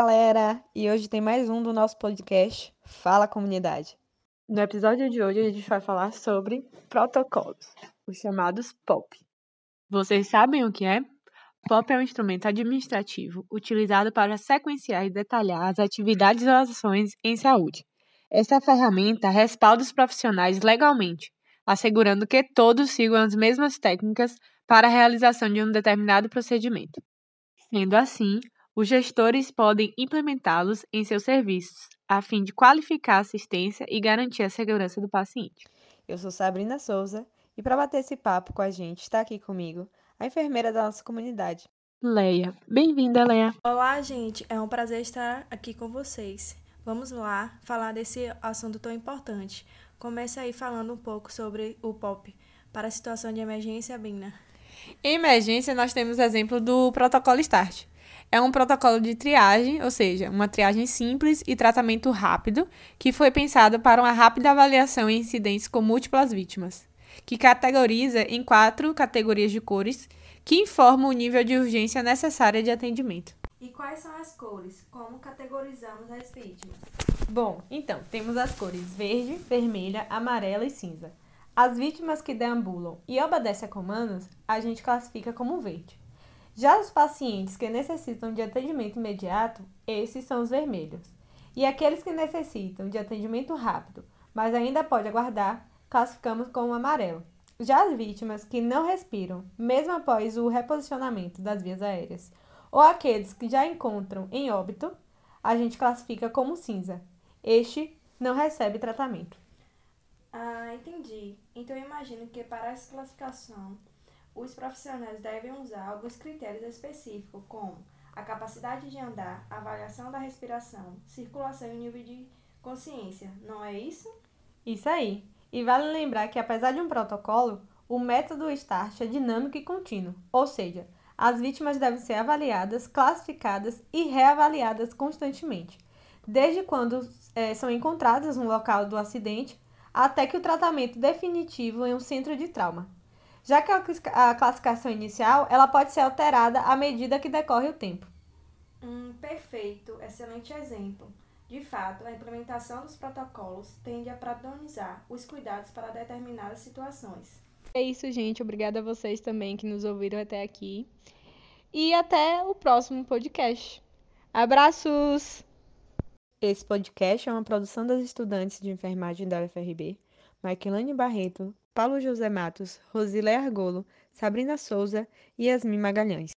Galera! E hoje tem mais um do nosso podcast Fala Comunidade. No episódio de hoje a gente vai falar sobre protocolos, os chamados POP. Vocês sabem o que é? POP é um instrumento administrativo utilizado para sequenciar e detalhar as atividades ou ações em saúde. Essa ferramenta respalda os profissionais legalmente, assegurando que todos sigam as mesmas técnicas para a realização de um determinado procedimento. Sendo assim, os gestores podem implementá-los em seus serviços, a fim de qualificar a assistência e garantir a segurança do paciente. Eu sou Sabrina Souza e para bater esse papo com a gente está aqui comigo a enfermeira da nossa comunidade. Leia. Bem-vinda, Leia. Olá, gente. É um prazer estar aqui com vocês. Vamos lá falar desse assunto tão importante. Comece aí falando um pouco sobre o POP para a situação de emergência, Bina. Em emergência, nós temos o exemplo do protocolo START é um protocolo de triagem, ou seja, uma triagem simples e tratamento rápido, que foi pensado para uma rápida avaliação em incidentes com múltiplas vítimas, que categoriza em quatro categorias de cores que informam o nível de urgência necessária de atendimento. E quais são as cores? Como categorizamos as vítimas? Bom, então, temos as cores verde, vermelha, amarela e cinza. As vítimas que deambulam e obedecem a comandos, a gente classifica como verde. Já os pacientes que necessitam de atendimento imediato, esses são os vermelhos. E aqueles que necessitam de atendimento rápido, mas ainda pode aguardar, classificamos como amarelo. Já as vítimas que não respiram, mesmo após o reposicionamento das vias aéreas, ou aqueles que já encontram em óbito, a gente classifica como cinza. Este não recebe tratamento. Ah, entendi. Então eu imagino que para essa classificação os profissionais devem usar alguns critérios específicos, como a capacidade de andar, avaliação da respiração, circulação e nível de consciência, não é isso? Isso aí. E vale lembrar que, apesar de um protocolo, o método START é dinâmico e contínuo, ou seja, as vítimas devem ser avaliadas, classificadas e reavaliadas constantemente, desde quando é, são encontradas no local do acidente até que o tratamento definitivo em um centro de trauma já que a classificação inicial ela pode ser alterada à medida que decorre o tempo. Um perfeito, excelente exemplo. De fato, a implementação dos protocolos tende a padronizar os cuidados para determinadas situações. É isso, gente. Obrigada a vocês também que nos ouviram até aqui. E até o próximo podcast. Abraços! Esse podcast é uma produção das estudantes de enfermagem da UFRB, Maquilane Barreto, Paulo José Matos, Rosilé Argolo, Sabrina Souza e Yasmin Magalhães.